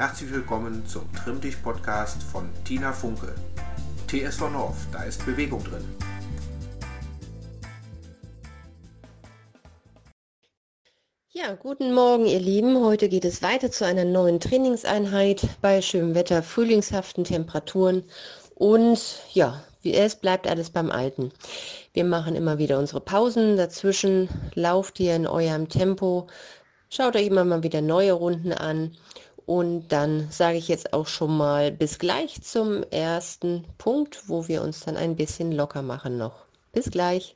Herzlich willkommen zum Trimm dich Podcast von Tina Funke. TSV North, da ist Bewegung drin. Ja, guten Morgen, ihr Lieben. Heute geht es weiter zu einer neuen Trainingseinheit bei schönem Wetter, frühlingshaften Temperaturen und ja, wie es bleibt alles beim Alten. Wir machen immer wieder unsere Pausen dazwischen, lauft ihr in eurem Tempo, schaut euch immer mal wieder neue Runden an und dann sage ich jetzt auch schon mal bis gleich zum ersten Punkt, wo wir uns dann ein bisschen locker machen noch. Bis gleich.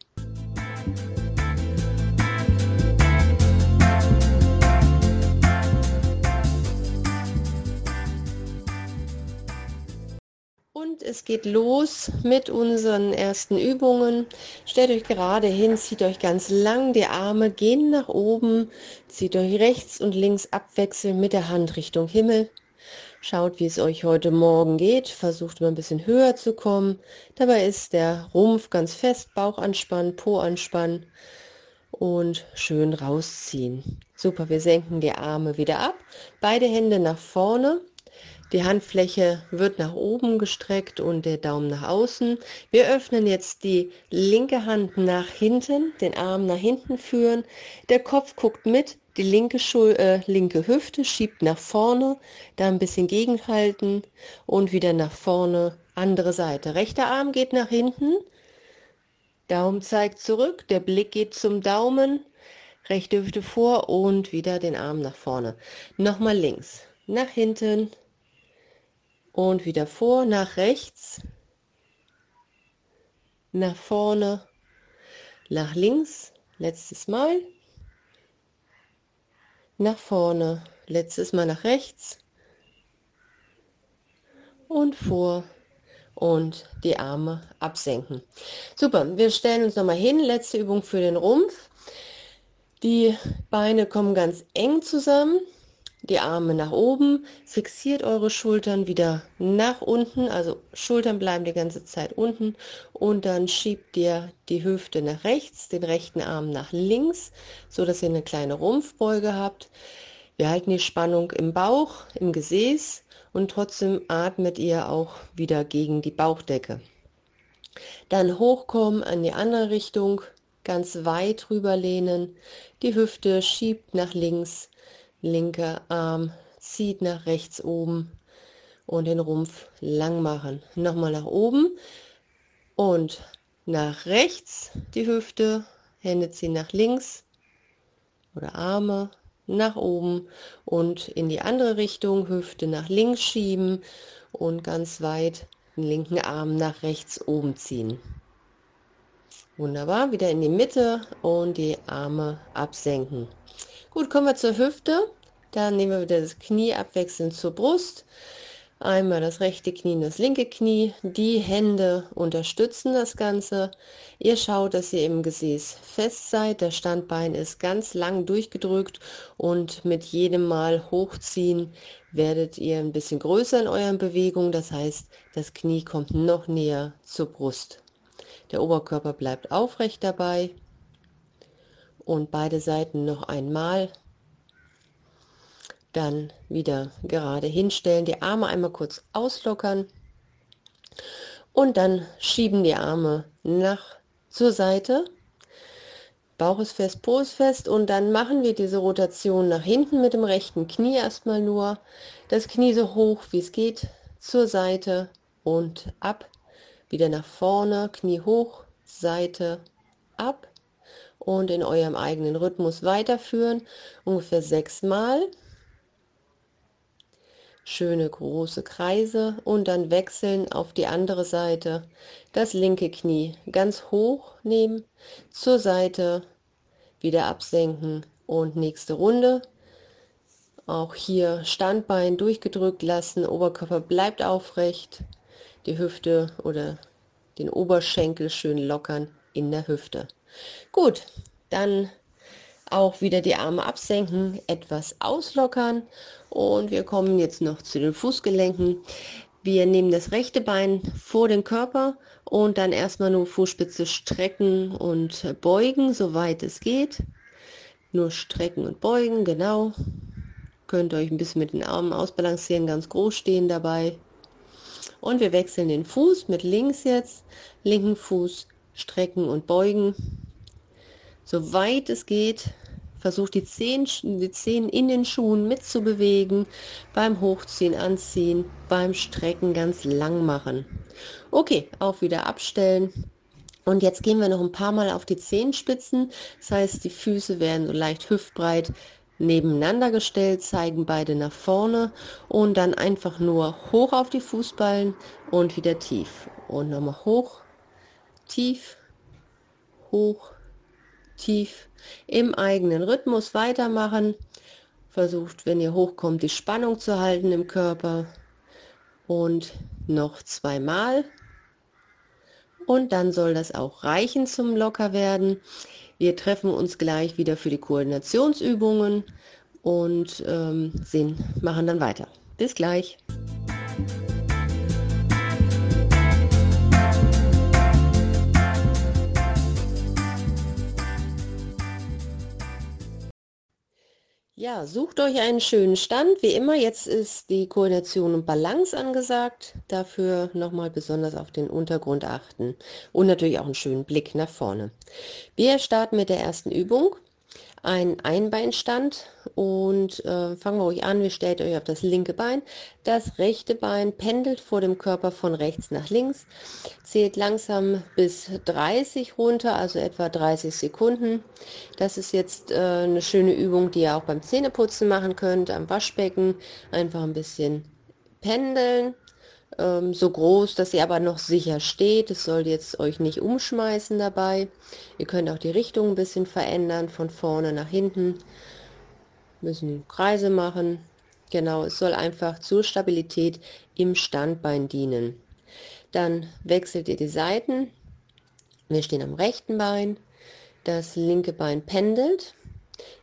Und es geht los mit unseren ersten Übungen. Stellt euch gerade hin, zieht euch ganz lang, die Arme gehen nach oben, zieht euch rechts und links abwechselnd mit der Hand Richtung Himmel. Schaut, wie es euch heute Morgen geht, versucht mal ein bisschen höher zu kommen. Dabei ist der Rumpf ganz fest, Bauch anspannen, Po anspannen und schön rausziehen. Super, wir senken die Arme wieder ab, beide Hände nach vorne die Handfläche wird nach oben gestreckt und der Daumen nach außen. Wir öffnen jetzt die linke Hand nach hinten, den Arm nach hinten führen. Der Kopf guckt mit, die linke, Schul äh, linke Hüfte schiebt nach vorne, da ein bisschen gegenhalten und wieder nach vorne, andere Seite. Rechter Arm geht nach hinten, Daumen zeigt zurück, der Blick geht zum Daumen, rechte Hüfte vor und wieder den Arm nach vorne. Nochmal links, nach hinten, und wieder vor, nach rechts, nach vorne, nach links, letztes Mal, nach vorne, letztes Mal nach rechts. Und vor. Und die Arme absenken. Super, wir stellen uns nochmal hin, letzte Übung für den Rumpf. Die Beine kommen ganz eng zusammen, die Arme nach oben, fixiert eure Schultern wieder nach unten, also Schultern bleiben die ganze Zeit unten und dann schiebt ihr die Hüfte nach rechts, den rechten Arm nach links, so dass ihr eine kleine Rumpfbeuge habt. Wir halten die Spannung im Bauch, im Gesäß und trotzdem atmet ihr auch wieder gegen die Bauchdecke. Dann hochkommen an die andere Richtung, ganz weit rüberlehnen, die Hüfte schiebt nach links, linker Arm zieht nach rechts oben und den Rumpf lang machen. Nochmal nach oben und nach rechts die Hüfte, Hände ziehen nach links oder Arme nach oben und in die andere Richtung, Hüfte nach links schieben und ganz weit den linken Arm nach rechts oben ziehen. Wunderbar, wieder in die Mitte und die Arme absenken. Gut, kommen wir zur Hüfte. Dann nehmen wir wieder das Knie abwechselnd zur Brust. Einmal das rechte Knie und das linke Knie. Die Hände unterstützen das Ganze. Ihr schaut, dass ihr im Gesäß fest seid. Das Standbein ist ganz lang durchgedrückt und mit jedem Mal hochziehen werdet ihr ein bisschen größer in euren Bewegungen. Das heißt, das Knie kommt noch näher zur Brust. Der Oberkörper bleibt aufrecht dabei und beide Seiten noch einmal. Dann wieder gerade hinstellen, die Arme einmal kurz auslockern und dann schieben die Arme nach zur Seite. Bauch ist fest, Po ist fest und dann machen wir diese Rotation nach hinten mit dem rechten Knie erstmal nur. Das Knie so hoch wie es geht zur Seite und ab. Wieder nach vorne, Knie hoch, Seite, ab und in eurem eigenen Rhythmus weiterführen. Ungefähr sechsmal. Schöne große Kreise und dann wechseln auf die andere Seite. Das linke Knie ganz hoch nehmen, zur Seite, wieder absenken und nächste Runde. Auch hier Standbein durchgedrückt lassen, Oberkörper bleibt aufrecht, die Hüfte oder den Oberschenkel schön lockern in der Hüfte. Gut, dann auch wieder die Arme absenken, etwas auslockern und wir kommen jetzt noch zu den Fußgelenken. Wir nehmen das rechte Bein vor den Körper und dann erstmal nur Fußspitze strecken und beugen, soweit es geht. Nur strecken und beugen, genau. Könnt euch ein bisschen mit den Armen ausbalancieren, ganz groß stehen dabei. Und wir wechseln den Fuß mit links jetzt. Linken Fuß strecken und beugen. So weit es geht. Versucht die Zehen, die Zehen in den Schuhen mitzubewegen. Beim Hochziehen, Anziehen, beim Strecken ganz lang machen. Okay, auch wieder abstellen. Und jetzt gehen wir noch ein paar Mal auf die Zehenspitzen. Das heißt, die Füße werden so leicht hüftbreit nebeneinander gestellt, zeigen beide nach vorne und dann einfach nur hoch auf die Fußballen und wieder tief. Und nochmal hoch, tief, hoch, tief. Im eigenen Rhythmus weitermachen. Versucht, wenn ihr hochkommt, die Spannung zu halten im Körper. Und noch zweimal. Und dann soll das auch reichen zum Lockerwerden. Wir treffen uns gleich wieder für die Koordinationsübungen und ähm, sehen, machen dann weiter. Bis gleich. Ja, sucht euch einen schönen Stand. Wie immer, jetzt ist die Koordination und Balance angesagt. Dafür nochmal besonders auf den Untergrund achten und natürlich auch einen schönen Blick nach vorne. Wir starten mit der ersten Übung ein Einbeinstand und äh, fangen wir euch an, wir stellt euch auf das linke Bein. Das rechte Bein pendelt vor dem Körper von rechts nach links, zählt langsam bis 30 runter, also etwa 30 Sekunden. Das ist jetzt äh, eine schöne Übung, die ihr auch beim Zähneputzen machen könnt, am Waschbecken. Einfach ein bisschen pendeln ähm, so groß, dass sie aber noch sicher steht. Es soll jetzt euch nicht umschmeißen dabei. Ihr könnt auch die Richtung ein bisschen verändern, von vorne nach hinten. Müssen Kreise machen. Genau, es soll einfach zur Stabilität im Standbein dienen. Dann wechselt ihr die Seiten. Wir stehen am rechten Bein. Das linke Bein pendelt.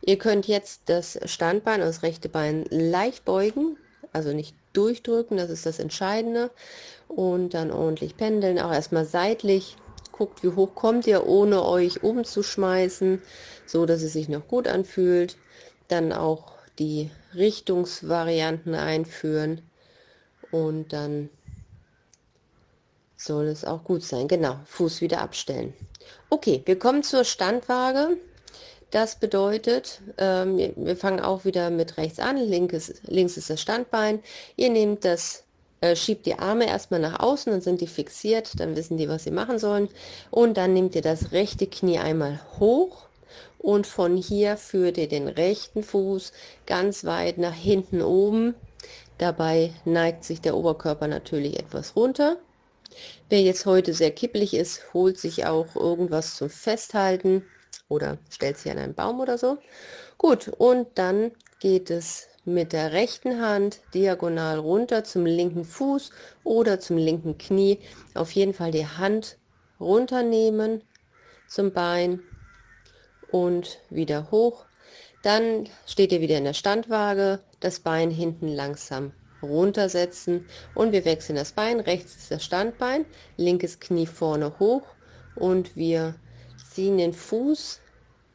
Ihr könnt jetzt das Standbein, das rechte Bein leicht beugen, also nicht durchdrücken, das ist das Entscheidende. Und dann ordentlich pendeln, auch erstmal seitlich. Guckt, wie hoch kommt ihr, ohne euch umzuschmeißen, so dass es sich noch gut anfühlt. Dann auch die Richtungsvarianten einführen und dann soll es auch gut sein. Genau, Fuß wieder abstellen. Okay, wir kommen zur Standwaage. Das bedeutet, ähm, wir fangen auch wieder mit rechts an, linkes, links ist das Standbein. Ihr nehmt das, äh, schiebt die Arme erstmal nach außen, dann sind die fixiert, dann wissen die, was sie machen sollen. Und dann nehmt ihr das rechte Knie einmal hoch und von hier führt ihr den rechten Fuß ganz weit nach hinten oben. Dabei neigt sich der Oberkörper natürlich etwas runter. Wer jetzt heute sehr kippelig ist, holt sich auch irgendwas zum Festhalten oder stellt sie an einen Baum oder so. Gut, und dann geht es mit der rechten Hand diagonal runter zum linken Fuß oder zum linken Knie. Auf jeden Fall die Hand runternehmen zum Bein und wieder hoch. Dann steht ihr wieder in der Standwaage, das Bein hinten langsam runtersetzen und wir wechseln das Bein. Rechts ist das Standbein, linkes Knie vorne hoch und wir ziehen den Fuß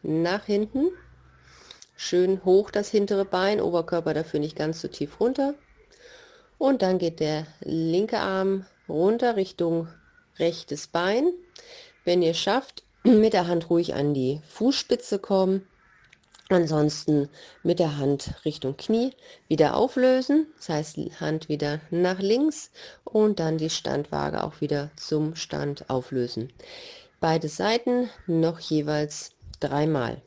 nach hinten. Schön hoch das hintere Bein, Oberkörper dafür nicht ganz so tief runter. Und dann geht der linke Arm runter Richtung rechtes Bein. Wenn ihr schafft, mit der Hand ruhig an die Fußspitze kommen. Ansonsten mit der Hand Richtung Knie wieder auflösen, das heißt Hand wieder nach links und dann die Standwaage auch wieder zum Stand auflösen. Beide Seiten noch jeweils dreimal.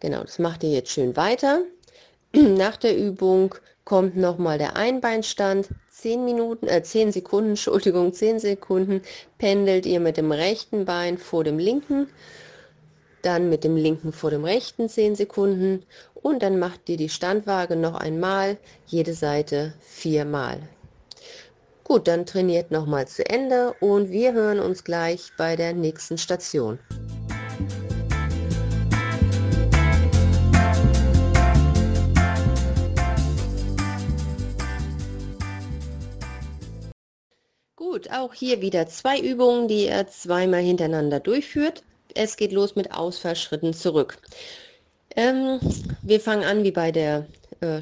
Genau, das macht ihr jetzt schön weiter. Nach der Übung kommt nochmal der Einbeinstand. 10 Minuten, äh, 10 Sekunden, Entschuldigung, 10 Sekunden pendelt ihr mit dem rechten Bein vor dem linken, dann mit dem linken vor dem rechten 10 Sekunden und dann macht ihr die Standwaage noch einmal, jede Seite viermal. Gut, dann trainiert nochmal zu Ende und wir hören uns gleich bei der nächsten Station. Gut, auch hier wieder zwei Übungen, die ihr zweimal hintereinander durchführt. Es geht los mit Ausfallschritten zurück. Ähm, wir fangen an wie bei der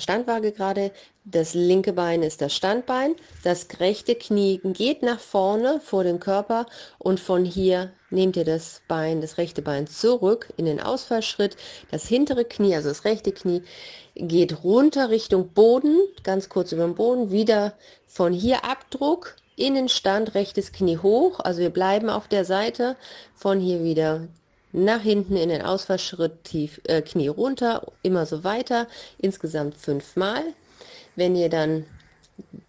Standwaage gerade. Das linke Bein ist das Standbein. Das rechte Knie geht nach vorne vor den Körper und von hier nehmt ihr das Bein, das rechte Bein zurück in den Ausfallschritt. Das hintere Knie, also das rechte Knie, geht runter Richtung Boden, ganz kurz über den Boden, wieder von hier Abdruck, Innenstand, rechtes Knie hoch, also wir bleiben auf der Seite, von hier wieder nach hinten in den Ausfallschritt, tief, äh, Knie runter, immer so weiter, insgesamt fünfmal. Wenn ihr dann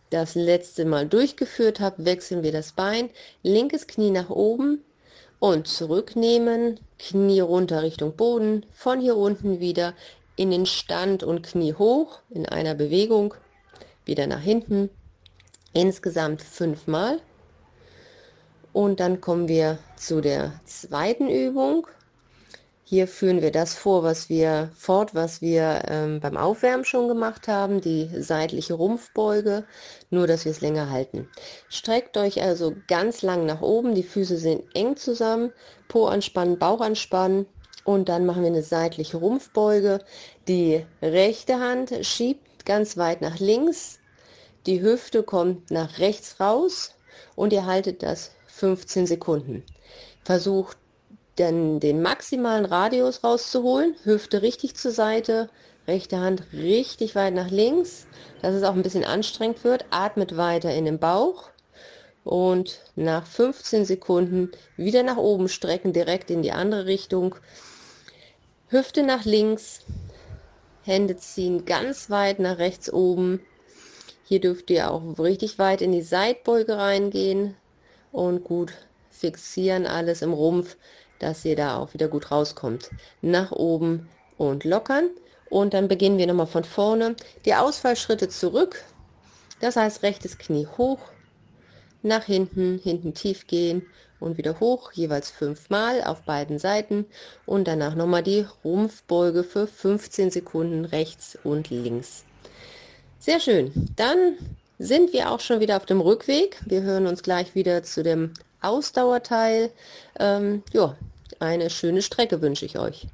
das letzte Mal durchgeführt habt, wechseln wir das Bein, linkes Knie nach oben und zurücknehmen, Knie runter Richtung Boden, von hier unten wieder in den Stand und Knie hoch in einer Bewegung, wieder nach hinten, insgesamt fünfmal. Und dann kommen wir zu der zweiten Übung. Hier führen wir das vor, was wir fort, was wir ähm, beim Aufwärmen schon gemacht haben, die seitliche Rumpfbeuge, nur dass wir es länger halten. Streckt euch also ganz lang nach oben, die Füße sind eng zusammen, Po anspannen, Bauch anspannen und dann machen wir eine seitliche Rumpfbeuge. Die rechte Hand schiebt ganz weit nach links, die Hüfte kommt nach rechts raus und ihr haltet das 15 Sekunden. Versucht dann den maximalen Radius rauszuholen, Hüfte richtig zur Seite, rechte Hand richtig weit nach links, dass es auch ein bisschen anstrengend wird. Atmet weiter in den Bauch und nach 15 Sekunden wieder nach oben strecken, direkt in die andere Richtung. Hüfte nach links, Hände ziehen ganz weit nach rechts oben. Hier dürft ihr auch richtig weit in die Seitbeuge reingehen und gut fixieren alles im Rumpf dass ihr da auch wieder gut rauskommt. Nach oben und lockern. Und dann beginnen wir nochmal von vorne. Die Ausfallschritte zurück. Das heißt, rechtes Knie hoch, nach hinten, hinten tief gehen und wieder hoch, jeweils fünfmal auf beiden Seiten und danach nochmal die Rumpfbeuge für 15 Sekunden rechts und links. Sehr schön. Dann sind wir auch schon wieder auf dem Rückweg. Wir hören uns gleich wieder zu dem Ausdauerteil. Ähm, ja, eine schöne Strecke wünsche ich euch.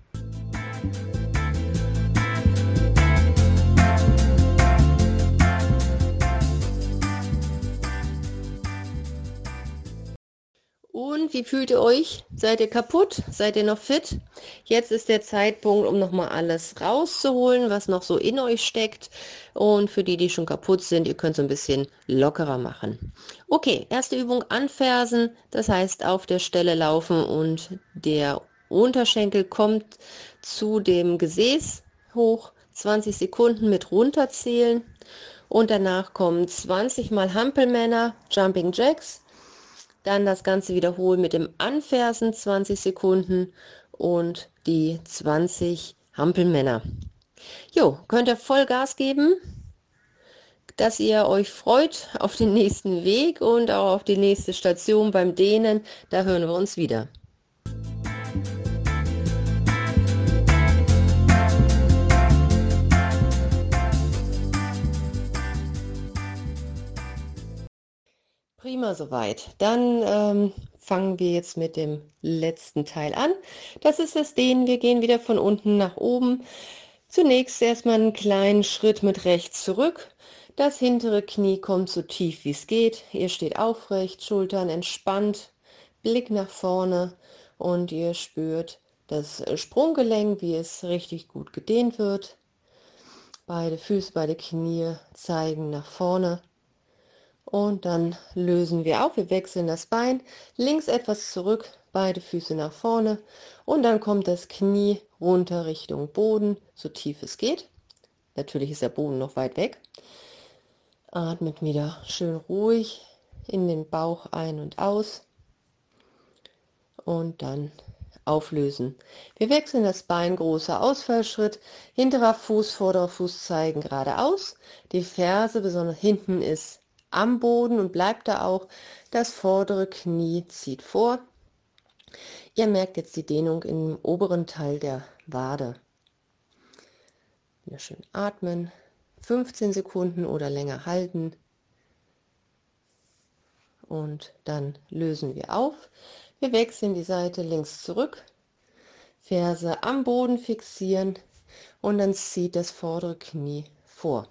Wie fühlt ihr euch? Seid ihr kaputt? Seid ihr noch fit? Jetzt ist der Zeitpunkt, um nochmal alles rauszuholen, was noch so in euch steckt. Und für die, die schon kaputt sind, ihr könnt es ein bisschen lockerer machen. Okay, erste Übung anfersen. Das heißt, auf der Stelle laufen und der Unterschenkel kommt zu dem Gesäß hoch. 20 Sekunden mit runterzählen. Und danach kommen 20 mal Hampelmänner, Jumping Jacks dann das Ganze wiederholen mit dem Anfersen 20 Sekunden und die 20 Hampelmänner. Jo, könnt ihr voll Gas geben, dass ihr euch freut auf den nächsten Weg und auch auf die nächste Station beim Dehnen. Da hören wir uns wieder. Prima soweit. Dann ähm, fangen wir jetzt mit dem letzten Teil an. Das ist das Dehnen. Wir gehen wieder von unten nach oben. Zunächst erstmal einen kleinen Schritt mit rechts zurück. Das hintere Knie kommt so tief wie es geht. Ihr steht aufrecht, Schultern entspannt, Blick nach vorne und ihr spürt das Sprunggelenk, wie es richtig gut gedehnt wird. Beide Füße, beide Knie zeigen nach vorne. Und dann lösen wir auf. Wir wechseln das Bein links etwas zurück, beide Füße nach vorne. Und dann kommt das Knie runter Richtung Boden, so tief es geht. Natürlich ist der Boden noch weit weg. Atmet wieder schön ruhig in den Bauch ein und aus. Und dann auflösen. Wir wechseln das Bein, großer Ausfallschritt, hinterer Fuß, vorderer Fuß zeigen geradeaus. Die Ferse, besonders hinten, ist am Boden und bleibt da auch. Das vordere Knie zieht vor. Ihr merkt jetzt die Dehnung im oberen Teil der Wade. Wieder schön atmen. 15 Sekunden oder länger halten. Und dann lösen wir auf. Wir wechseln die Seite links zurück. Ferse am Boden fixieren. und dann zieht das vordere Knie vor.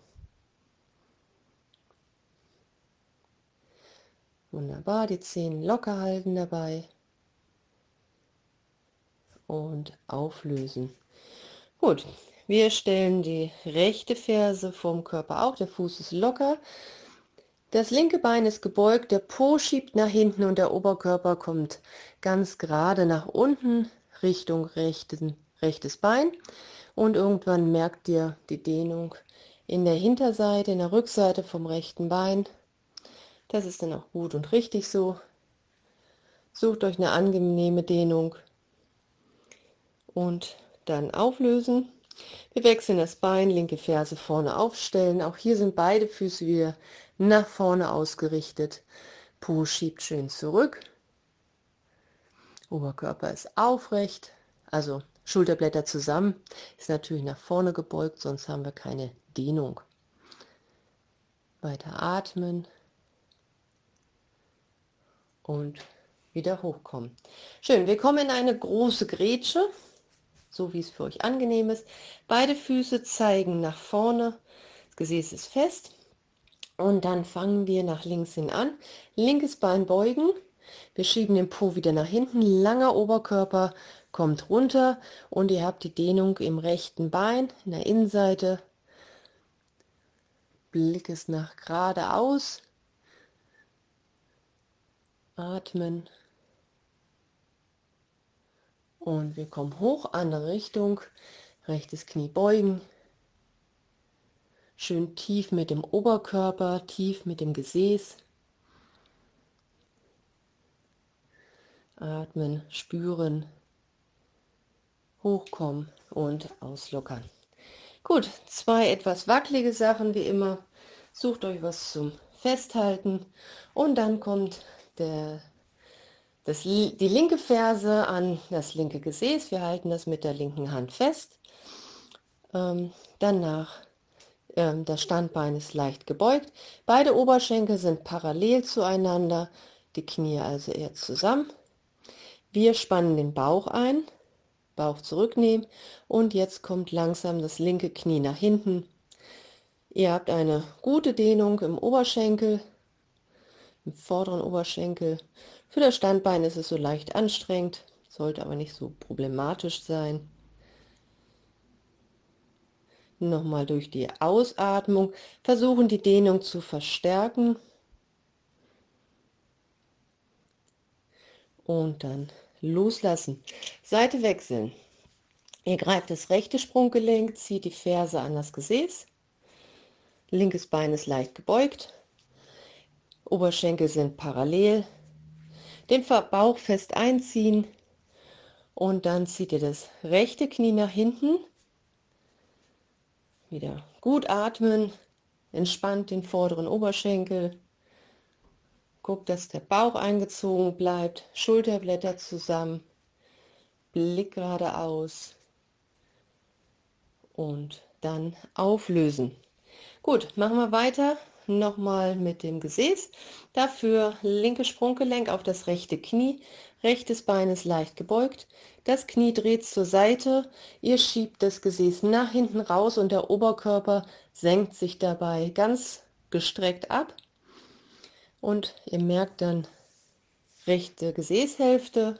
Wunderbar, die Zehen locker halten dabei und auflösen. Gut, wir stellen die rechte Ferse vom Körper auf, der Fuß ist locker, das linke Bein ist gebeugt, der Po schiebt nach hinten und der Oberkörper kommt ganz gerade nach unten Richtung rechten, rechtes Bein und irgendwann merkt ihr die Dehnung in der Hinterseite, in der Rückseite vom rechten Bein. Das ist dann auch gut und richtig so. Sucht euch eine angenehme Dehnung und dann auflösen. Wir wechseln das Bein, linke Ferse vorne aufstellen. Auch hier sind beide Füße wieder nach vorne ausgerichtet. Po schiebt schön zurück. Oberkörper ist aufrecht, also Schulterblätter zusammen, ist natürlich nach vorne gebeugt, sonst haben wir keine Dehnung. Weiter atmen und wieder hochkommen. Schön, wir kommen in eine große Grätsche so wie es für euch angenehm ist. Beide Füße zeigen nach vorne, das Gesäß ist fest und dann fangen wir nach links hin an. Linkes Bein beugen, wir schieben den Po wieder nach hinten, langer Oberkörper kommt runter und ihr habt die Dehnung im rechten Bein, in der Innenseite. Blick ist nach geradeaus. Atmen und wir kommen hoch, andere Richtung, rechtes Knie beugen, schön tief mit dem Oberkörper, tief mit dem Gesäß. Atmen, spüren, hochkommen und auslockern. Gut, zwei etwas wackelige Sachen wie immer. Sucht euch was zum Festhalten und dann kommt der das, die linke Ferse an das linke Gesäß. Wir halten das mit der linken Hand fest. Ähm, danach ähm, das Standbein ist leicht gebeugt. Beide Oberschenkel sind parallel zueinander, die Knie also eher zusammen. Wir spannen den Bauch ein, Bauch zurücknehmen und jetzt kommt langsam das linke Knie nach hinten. Ihr habt eine gute Dehnung im Oberschenkel, im vorderen Oberschenkel für das Standbein ist es so leicht anstrengend, sollte aber nicht so problematisch sein. Nochmal durch die Ausatmung versuchen die Dehnung zu verstärken. Und dann loslassen. Seite wechseln. Ihr greift das rechte Sprunggelenk, zieht die Ferse an das Gesäß. Linkes Bein ist leicht gebeugt. Oberschenkel sind parallel. Den Bauch fest einziehen. Und dann zieht ihr das rechte Knie nach hinten. Wieder gut atmen, entspannt den vorderen Oberschenkel. Guckt, dass der Bauch eingezogen bleibt, Schulterblätter zusammen, Blick geradeaus und dann auflösen. Gut, machen wir weiter nochmal mit dem Gesäß. Dafür linke Sprunggelenk auf das rechte Knie, rechtes Bein ist leicht gebeugt, das Knie dreht zur Seite, ihr schiebt das Gesäß nach hinten raus und der Oberkörper senkt sich dabei ganz gestreckt ab. Und ihr merkt dann rechte Gesäßhälfte.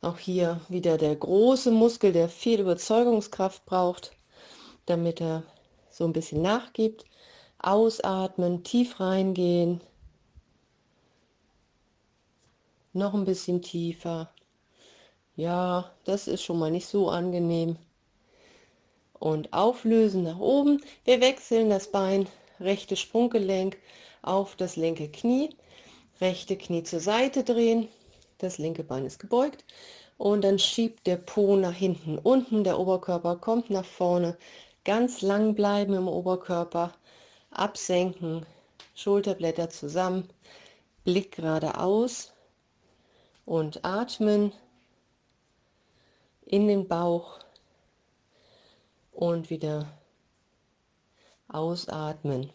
Auch hier wieder der große Muskel, der viel Überzeugungskraft braucht, damit er so ein bisschen nachgibt. Ausatmen, tief reingehen. Noch ein bisschen tiefer. Ja, das ist schon mal nicht so angenehm. Und auflösen nach oben. Wir wechseln das Bein, rechte Sprunggelenk auf das linke Knie. Rechte Knie zur Seite drehen. Das linke Bein ist gebeugt. Und dann schiebt der Po nach hinten unten. Der Oberkörper kommt nach vorne. Ganz lang bleiben im Oberkörper absenken, Schulterblätter zusammen, Blick geradeaus und atmen in den Bauch und wieder ausatmen.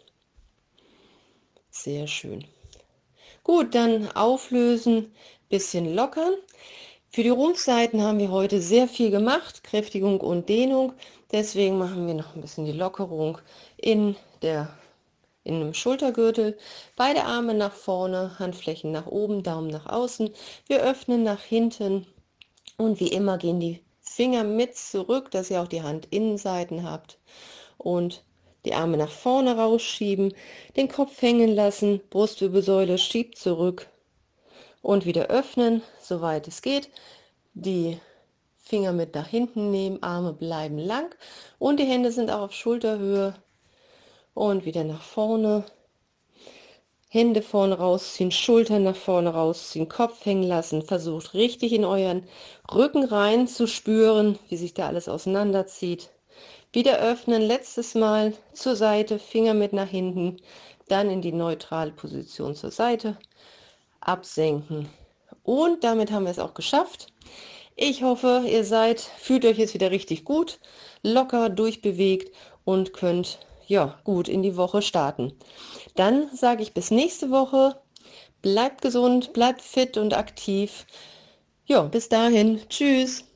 Sehr schön. Gut, dann auflösen, bisschen lockern. Für die Rumpfseiten haben wir heute sehr viel gemacht, Kräftigung und Dehnung. Deswegen machen wir noch ein bisschen die Lockerung in, der, in einem Schultergürtel. Beide Arme nach vorne, Handflächen nach oben, Daumen nach außen. Wir öffnen nach hinten und wie immer gehen die Finger mit zurück, dass ihr auch die Handinnenseiten habt. Und die Arme nach vorne rausschieben, den Kopf hängen lassen, Brustwirbelsäule schiebt zurück, und wieder öffnen, soweit es geht. Die Finger mit nach hinten nehmen, Arme bleiben lang und die Hände sind auch auf Schulterhöhe und wieder nach vorne. Hände vorne rausziehen, Schultern nach vorne rausziehen, Kopf hängen lassen. Versucht richtig in euren Rücken rein zu spüren, wie sich da alles auseinanderzieht. Wieder öffnen, letztes Mal zur Seite, Finger mit nach hinten, dann in die neutrale Position zur Seite absenken. Und damit haben wir es auch geschafft. Ich hoffe, ihr seid, fühlt euch jetzt wieder richtig gut, locker durchbewegt und könnt ja gut in die Woche starten. Dann sage ich bis nächste Woche. Bleibt gesund, bleibt fit und aktiv. Ja, bis dahin. Tschüss.